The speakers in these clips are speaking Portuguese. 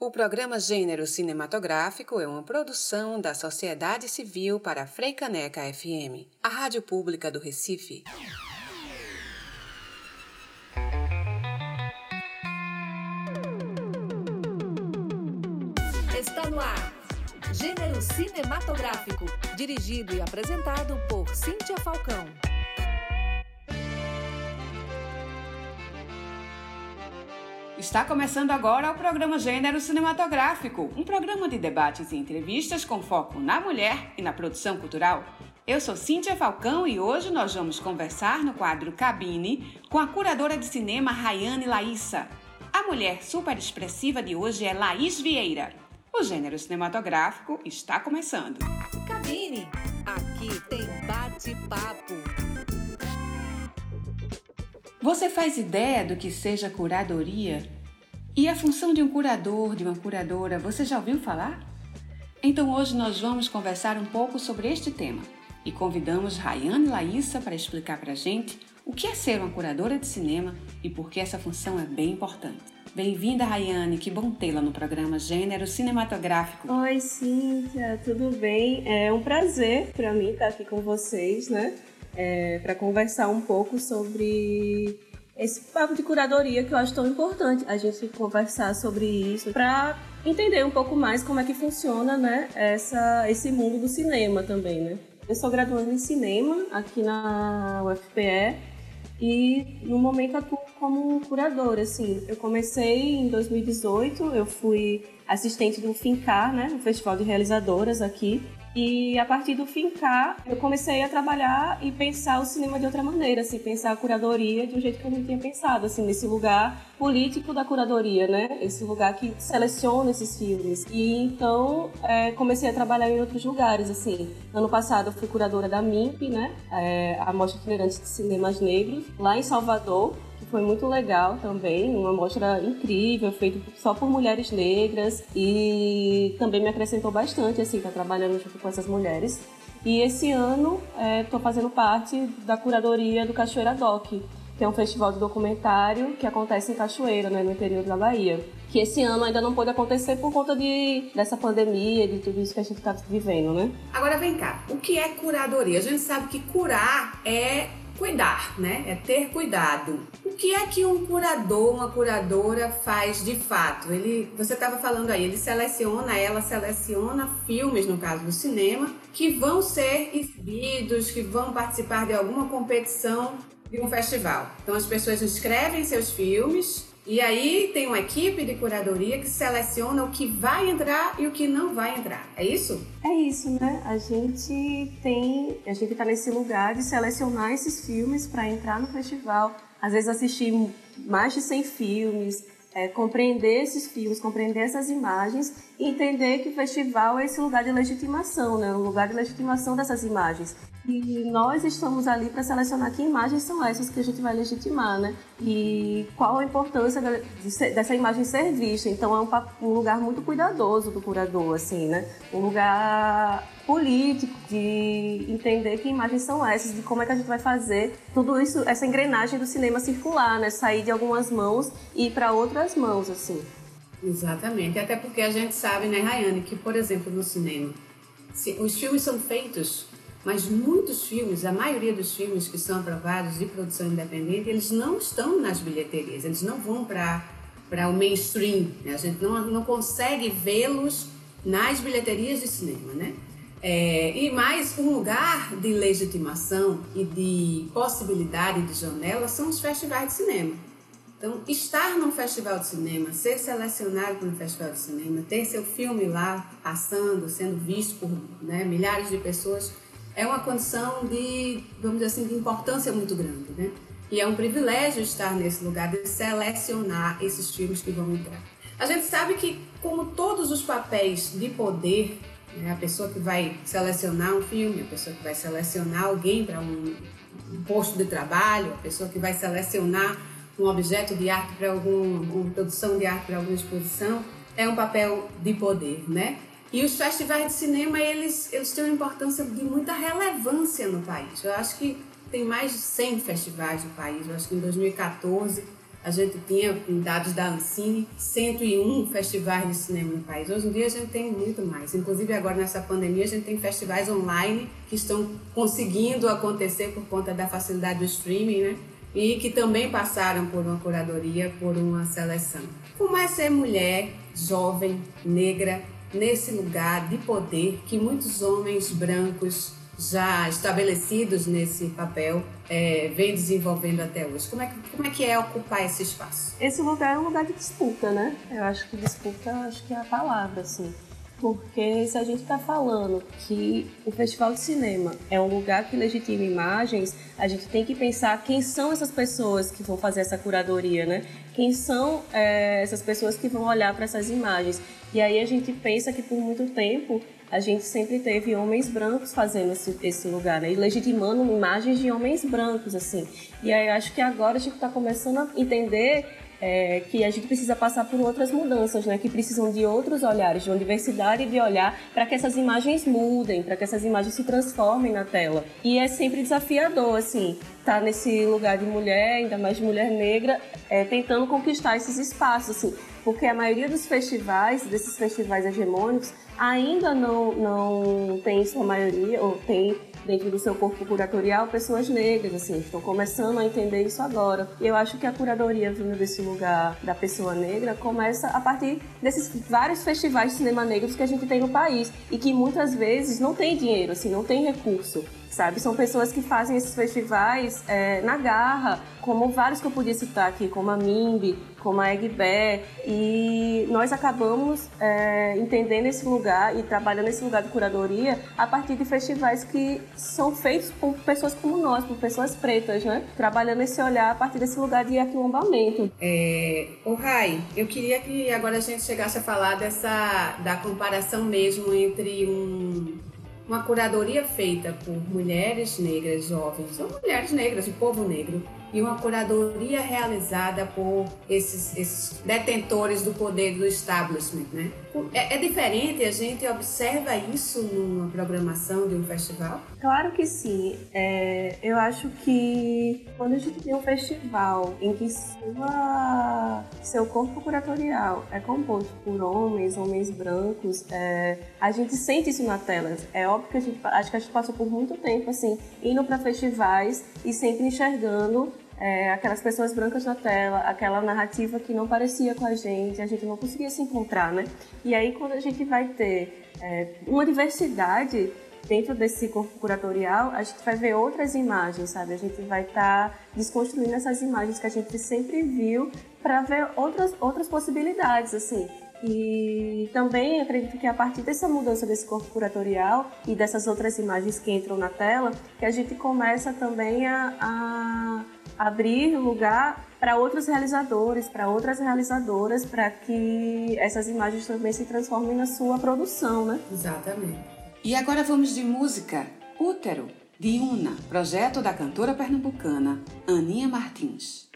O programa Gênero Cinematográfico é uma produção da Sociedade Civil para a Freicaneca FM, a rádio pública do Recife. Está no ar. Gênero Cinematográfico, dirigido e apresentado por Cíntia Falcão. Está começando agora o programa Gênero Cinematográfico, um programa de debates e entrevistas com foco na mulher e na produção cultural. Eu sou Cíntia Falcão e hoje nós vamos conversar no quadro Cabine com a curadora de cinema Rayane Laíssa. A mulher super expressiva de hoje é Laís Vieira. O gênero cinematográfico está começando. Cabine, aqui tem bate-papo. Você faz ideia do que seja curadoria? E a função de um curador, de uma curadora, você já ouviu falar? Então hoje nós vamos conversar um pouco sobre este tema e convidamos Rayane Laíssa para explicar para a gente o que é ser uma curadora de cinema e por que essa função é bem importante. Bem-vinda, Rayane, que bom tê-la no programa Gênero Cinematográfico. Oi, Cíntia, tudo bem? É um prazer para mim estar aqui com vocês, né? É, para conversar um pouco sobre esse papo de curadoria que eu acho tão importante a gente conversar sobre isso para entender um pouco mais como é que funciona, né, essa, esse mundo do cinema também, né? Eu sou graduando em cinema aqui na UFPE e no momento atuo como curadora, assim. Eu comecei em 2018, eu fui assistente do FINCAR, né, o Festival de Realizadoras aqui, e a partir do Fincar, eu comecei a trabalhar e pensar o cinema de outra maneira, assim, pensar a curadoria de um jeito que eu não tinha pensado, assim, nesse lugar político da curadoria, né? Esse lugar que seleciona esses filmes. E então é, comecei a trabalhar em outros lugares, assim. Ano passado eu fui curadora da MIMP, né? É, a Mostra Itinerante de Cinemas Negros, lá em Salvador foi muito legal também, uma mostra incrível, feita só por mulheres negras e também me acrescentou bastante, assim, tá trabalhando junto com essas mulheres. E esse ano estou é, fazendo parte da curadoria do Cachoeira Doc, que é um festival de documentário que acontece em Cachoeira, né, no interior da Bahia. Que esse ano ainda não pôde acontecer por conta de, dessa pandemia, de tudo isso que a gente está vivendo, né? Agora vem cá, o que é curadoria? A gente sabe que curar é cuidar, né? É ter cuidado. O que é que um curador, uma curadora faz de fato? Ele, você estava falando aí, ele seleciona, ela seleciona filmes, no caso do cinema, que vão ser exibidos, que vão participar de alguma competição de um festival. Então as pessoas inscrevem seus filmes e aí tem uma equipe de curadoria que seleciona o que vai entrar e o que não vai entrar. É isso? É isso, né? A gente tem, a gente está nesse lugar de selecionar esses filmes para entrar no festival. Às vezes assistir mais de 100 filmes, é, compreender esses filmes, compreender essas imagens e entender que o festival é esse lugar de legitimação, né? Um lugar de legitimação dessas imagens. E nós estamos ali para selecionar que imagens são essas que a gente vai legitimar, né? E qual a importância dessa imagem ser vista. Então é um, um lugar muito cuidadoso do curador, assim, né? Um lugar político de entender que imagens são essas, de como é que a gente vai fazer tudo isso, essa engrenagem do cinema circular, né? Sair de algumas mãos e ir para outras mãos, assim. Exatamente. Até porque a gente sabe, né, Rayane, que, por exemplo, no cinema, os filmes são feitos mas muitos filmes, a maioria dos filmes que são aprovados de produção independente, eles não estão nas bilheterias, eles não vão para o mainstream, né? a gente não, não consegue vê-los nas bilheterias de cinema, né? É, e mais um lugar de legitimação e de possibilidade de janela são os festivais de cinema. Então, estar num festival de cinema, ser selecionado para um festival de cinema, ter seu filme lá passando, sendo visto por né, milhares de pessoas, é uma condição de, vamos dizer assim, de importância muito grande, né? E é um privilégio estar nesse lugar de selecionar esses filmes que vão entrar. A gente sabe que, como todos os papéis de poder, né, a pessoa que vai selecionar um filme, a pessoa que vai selecionar alguém para um, um, posto de trabalho, a pessoa que vai selecionar um objeto de arte para alguma uma produção de arte para alguma exposição, é um papel de poder, né? E os festivais de cinema, eles, eles têm uma importância de muita relevância no país. Eu acho que tem mais de 100 festivais no país. Eu acho que em 2014 a gente tinha, com dados da Ancine, 101 festivais de cinema no país. Hoje em dia a gente tem muito mais. Inclusive agora nessa pandemia a gente tem festivais online que estão conseguindo acontecer por conta da facilidade do streaming, né? E que também passaram por uma curadoria, por uma seleção. Como é ser mulher, jovem, negra, nesse lugar de poder que muitos homens brancos já estabelecidos nesse papel é, vem desenvolvendo até hoje. Como é, que, como é que é ocupar esse espaço? Esse lugar é um lugar de disputa, né? Eu acho que disputa acho que é a palavra, assim. Porque se a gente está falando que o Festival de Cinema é um lugar que legitima imagens, a gente tem que pensar quem são essas pessoas que vão fazer essa curadoria, né? Quem são é, essas pessoas que vão olhar para essas imagens. E aí a gente pensa que por muito tempo a gente sempre teve homens brancos fazendo esse, esse lugar, né? E legitimando imagens de homens brancos, assim. E aí acho que agora a gente está começando a entender é, que a gente precisa passar por outras mudanças, né? Que precisam de outros olhares, de uma diversidade de olhar para que essas imagens mudem, para que essas imagens se transformem na tela. E é sempre desafiador, assim, estar tá nesse lugar de mulher, ainda mais de mulher negra, é, tentando conquistar esses espaços, assim, porque a maioria dos festivais, desses festivais hegemônicos, ainda não, não tem sua maioria, ou tem dentro do seu corpo curatorial pessoas negras, assim, estão começando a entender isso agora. E eu acho que a curadoria vindo desse lugar da pessoa negra começa a partir desses vários festivais de cinema negros que a gente tem no país e que muitas vezes não tem dinheiro, assim, não tem recurso sabe? São pessoas que fazem esses festivais é, na garra, como vários que eu podia citar aqui, como a MIMB, como a Egbé, e nós acabamos é, entendendo esse lugar e trabalhando esse lugar de curadoria a partir de festivais que são feitos por pessoas como nós, por pessoas pretas, né? Trabalhando esse olhar a partir desse lugar de aquilombamento. É, o Rai, eu queria que agora a gente chegasse a falar dessa da comparação mesmo entre um uma curadoria feita por mulheres negras jovens, ou mulheres negras, o povo negro, e uma curadoria realizada por esses, esses detentores do poder do establishment, né? É, é, diferente, a gente observa isso numa programação de um festival? Claro que sim. É, eu acho que quando a gente tem um festival em que sua, seu corpo curatorial é composto por homens, homens brancos, é, a gente sente isso na tela. É óbvio que a gente, acho que a gente passou por muito tempo assim, indo para festivais e sempre enxergando é, aquelas pessoas brancas na tela, aquela narrativa que não parecia com a gente, a gente não conseguia se encontrar, né? E aí quando a gente vai ter é, uma diversidade dentro desse corpo curatorial, a gente vai ver outras imagens, sabe? A gente vai estar tá desconstruindo essas imagens que a gente sempre viu para ver outras, outras possibilidades, assim. E também acredito que a partir dessa mudança desse corpo curatorial e dessas outras imagens que entram na tela, que a gente começa também a, a abrir lugar para outros realizadores, para outras realizadoras, para que essas imagens também se transformem na sua produção, né? Exatamente. E agora vamos de música. Útero, de Una, projeto da cantora pernambucana Aninha Martins.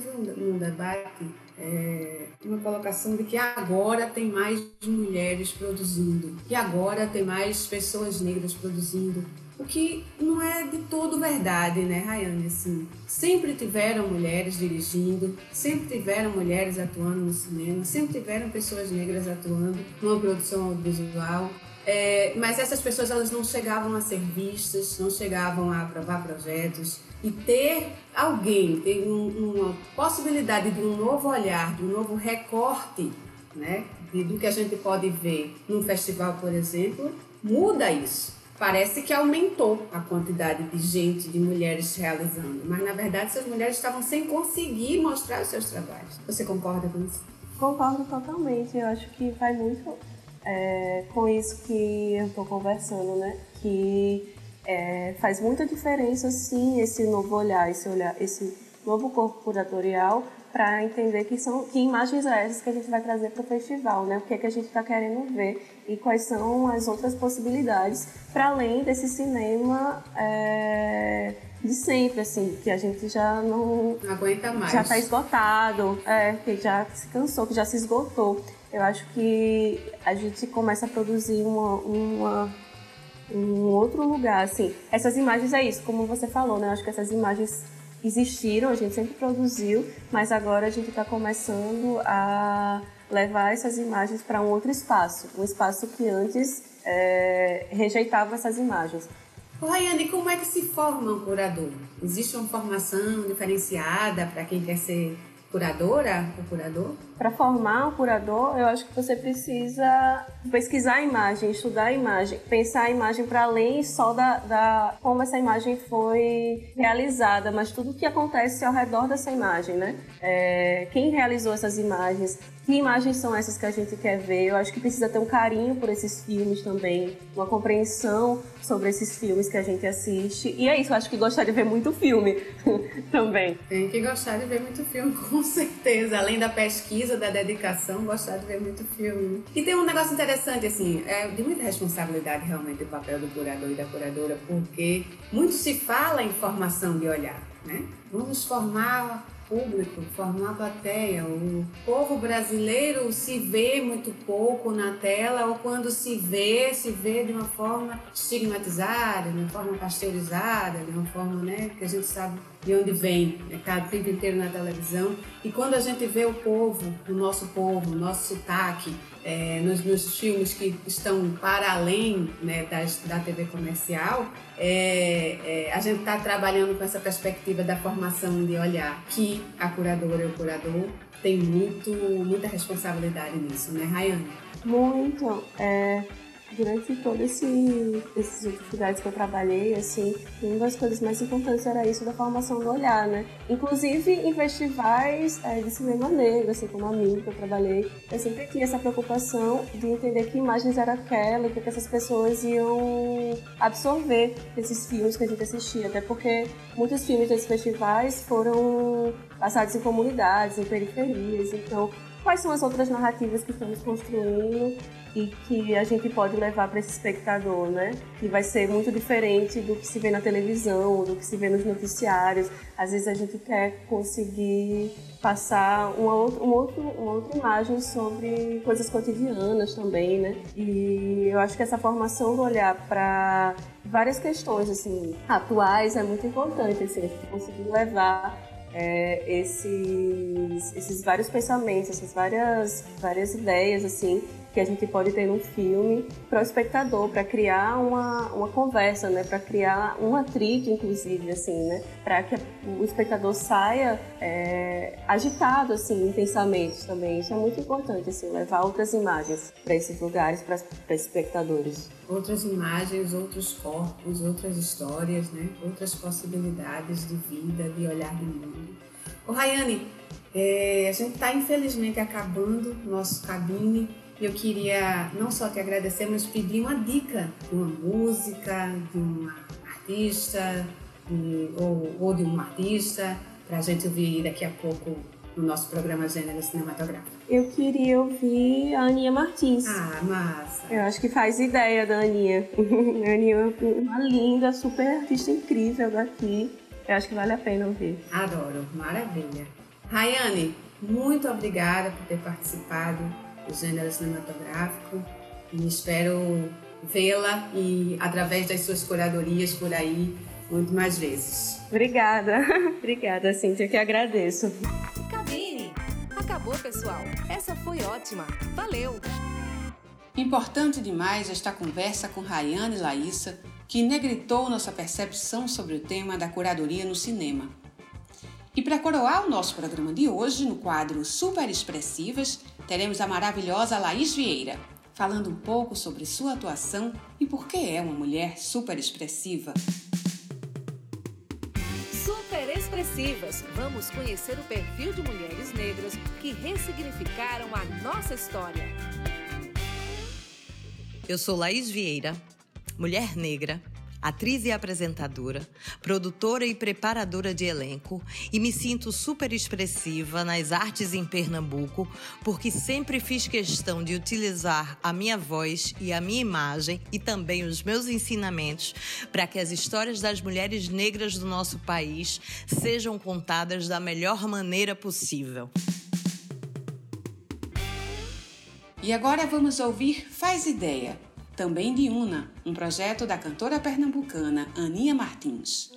Vi um, um debate, é, uma colocação de que agora tem mais mulheres produzindo, que agora tem mais pessoas negras produzindo. O que não é de todo verdade, né, Rayane? Assim, sempre tiveram mulheres dirigindo, sempre tiveram mulheres atuando no cinema, sempre tiveram pessoas negras atuando numa produção audiovisual. É, mas essas pessoas elas não chegavam a ser vistas, não chegavam a aprovar projetos e ter alguém, ter um, uma possibilidade de um novo olhar, de um novo recorte, né, de, do que a gente pode ver num festival, por exemplo, muda isso parece que aumentou a quantidade de gente, de mulheres realizando, mas na verdade essas mulheres estavam sem conseguir mostrar os seus trabalhos. Você concorda com isso? Concordo totalmente. Eu acho que vai muito é, com isso que eu estou conversando, né? Que é, faz muita diferença, sim, esse novo olhar, esse olhar, esse novo corpo curatorial para entender que são que imagens são essas que a gente vai trazer para o festival, né? O que é que a gente está querendo ver e quais são as outras possibilidades para além desse cinema é, de sempre, assim, que a gente já não, não aguenta mais, já está esgotado, é, que já se cansou, que já se esgotou. Eu acho que a gente começa a produzir uma, uma um outro lugar, assim. Essas imagens é isso, como você falou, né? Eu acho que essas imagens existiram, a gente sempre produziu, mas agora a gente está começando a levar essas imagens para um outro espaço, um espaço que antes é, rejeitava essas imagens. Rayane, como é que se forma um curador? Existe uma formação diferenciada para quem quer ser curadora ou curador? Para formar um curador, eu acho que você precisa pesquisar a imagem, estudar a imagem, pensar a imagem para além só da, da como essa imagem foi realizada, mas tudo o que acontece ao redor dessa imagem, né? É, quem realizou essas imagens, que imagens são essas que a gente quer ver? Eu acho que precisa ter um carinho por esses filmes também, uma compreensão sobre esses filmes que a gente assiste. E é isso, eu acho que gostar de ver muito filme também. Tem que gostar de ver muito filme, com certeza. Além da pesquisa, da dedicação, gostar de ver muito filme. E tem um negócio interessante, assim, é de muita responsabilidade realmente o papel do curador e da curadora, porque muito se fala em formação de olhar, né? Vamos formar público, formar plateia. O povo brasileiro se vê muito pouco na tela ou quando se vê, se vê de uma forma estigmatizada, de uma forma pasteurizada, de uma forma né, que a gente sabe de onde vem, né, tá o tempo inteiro na televisão. E quando a gente vê o povo, o nosso povo, o nosso sotaque, é, nos, nos, filmes que estão para além né, das, da TV comercial, é, é, a gente está trabalhando com essa perspectiva da formação de olhar, que a curadora e o curador tem muito, muita responsabilidade nisso, né, Rayane? Muito. É, durante todos esse, esses outros lugares que eu trabalhei, assim, uma das coisas mais importantes era isso da formação do olhar, né? Inclusive em festivais é, de cinema negro, assim como a mim, que eu trabalhei, eu sempre tinha essa preocupação de entender que imagens era aquela e que essas pessoas iam absorver esses filmes que a gente assistia, até porque muitos filmes desses festivais foram passados em comunidades, em periferias, então quais são as outras narrativas que estamos construindo e que a gente pode levar para esse espectador, né? Que vai ser muito diferente do que se vê na televisão, do que se vê nos noticiários. Às vezes a gente quer conseguir passar uma outra, uma outra, imagem sobre coisas cotidianas também, né? E eu acho que essa formação do olhar para várias questões assim atuais é muito importante, assim, a gente conseguir levar é, esses, esses vários pensamentos, essas várias, várias ideias assim que a gente pode ter num filme para o espectador, para criar uma, uma conversa, né? Para criar um atrito, inclusive, assim, né? Para que o espectador saia é, agitado, assim, em pensamentos também. Isso é muito importante, assim, levar outras imagens para esses lugares, para espectadores. Outras imagens, outros corpos, outras histórias, né? Outras possibilidades de vida, de olhar no mundo. Ô, Rayane, é, a gente está infelizmente acabando nosso cabine eu queria não só te agradecer, mas pedir uma dica de uma música, de uma artista, de, ou, ou, de um artista, para a gente ouvir daqui a pouco no nosso programa Gênero Cinematográfico. Eu queria ouvir a Aninha Martins. Ah, massa. Eu acho que faz ideia da Aninha. a Aninha é uma linda, super artista incrível daqui. Eu acho que vale a pena ouvir. Adoro, maravilha. Rayane, muito obrigada por ter participado do Gênero Cinematográfico e espero vê-la e através das suas curadorias por aí muito mais vezes. Obrigada, obrigada, Cintia, que agradeço. Cabine! Acabou, pessoal. Essa foi ótima. Valeu! Importante demais esta conversa com Rayane e Laísa, que negritou nossa percepção sobre o tema da curadoria no cinema. E para coroar o nosso programa de hoje, no quadro Super Expressivas, teremos a maravilhosa Laís Vieira, falando um pouco sobre sua atuação e por que é uma mulher super expressiva. Super expressivas! Vamos conhecer o perfil de mulheres negras que ressignificaram a nossa história. Eu sou Laís Vieira, mulher negra, atriz e apresentadora, produtora e preparadora de elenco, e me sinto super expressiva nas artes em Pernambuco, porque sempre fiz questão de utilizar a minha voz e a minha imagem e também os meus ensinamentos para que as histórias das mulheres negras do nosso país sejam contadas da melhor maneira possível. E agora vamos ouvir Faz Ideia, também de Una, um projeto da cantora pernambucana Aninha Martins.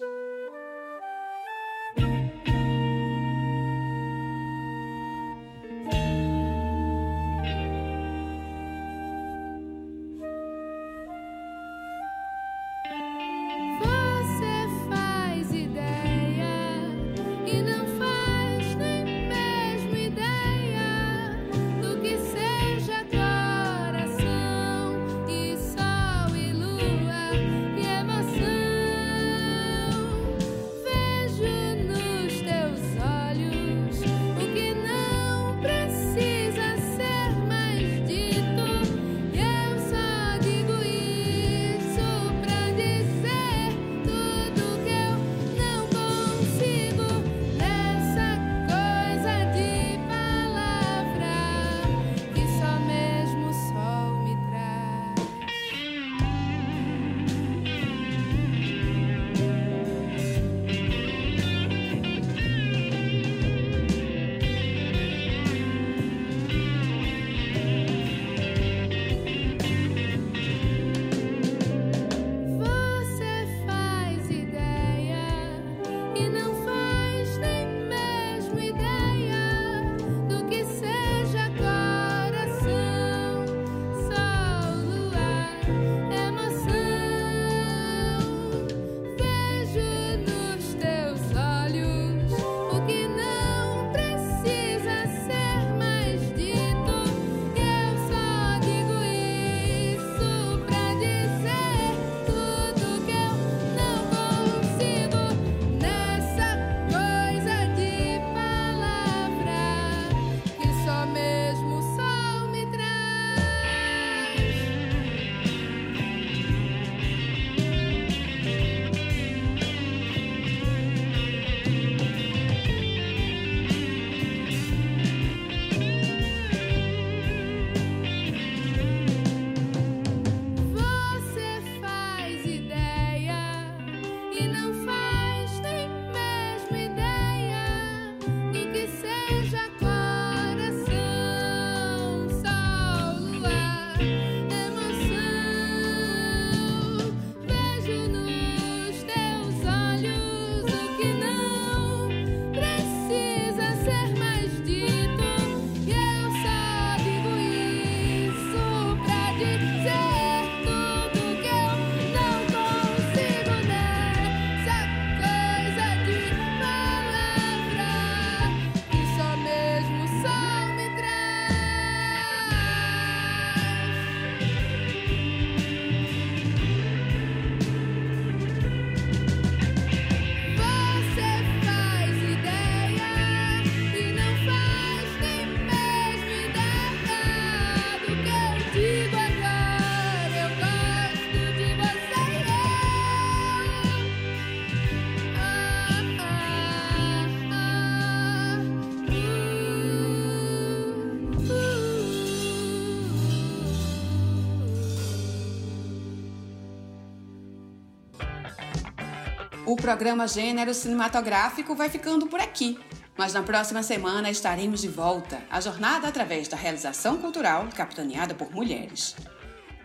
O programa Gênero Cinematográfico vai ficando por aqui. Mas na próxima semana estaremos de volta, a jornada através da realização cultural capitaneada por mulheres.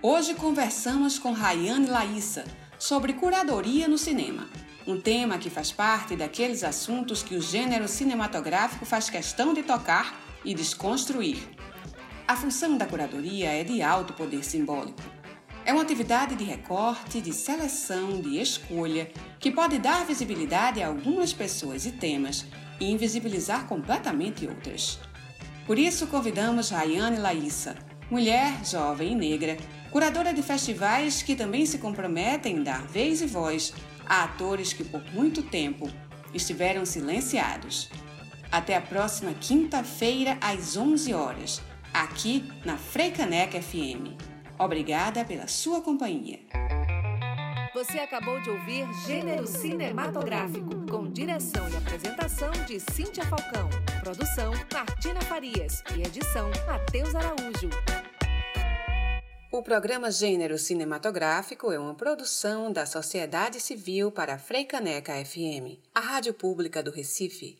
Hoje conversamos com Rayane Laíssa sobre curadoria no cinema, um tema que faz parte daqueles assuntos que o gênero cinematográfico faz questão de tocar e desconstruir. A função da curadoria é de alto poder simbólico. É uma atividade de recorte, de seleção, de escolha, que pode dar visibilidade a algumas pessoas e temas e invisibilizar completamente outras. Por isso, convidamos Rayane Laíssa, mulher, jovem e negra, curadora de festivais que também se comprometem em dar vez e voz a atores que por muito tempo estiveram silenciados. Até a próxima quinta-feira, às 11 horas, aqui na Freicaneca FM. Obrigada pela sua companhia. Você acabou de ouvir Gênero Cinematográfico, com direção e apresentação de Cíntia Falcão, produção Martina Farias e edição Matheus Araújo. O programa Gênero Cinematográfico é uma produção da Sociedade Civil para a Freicaneca FM, a rádio pública do Recife.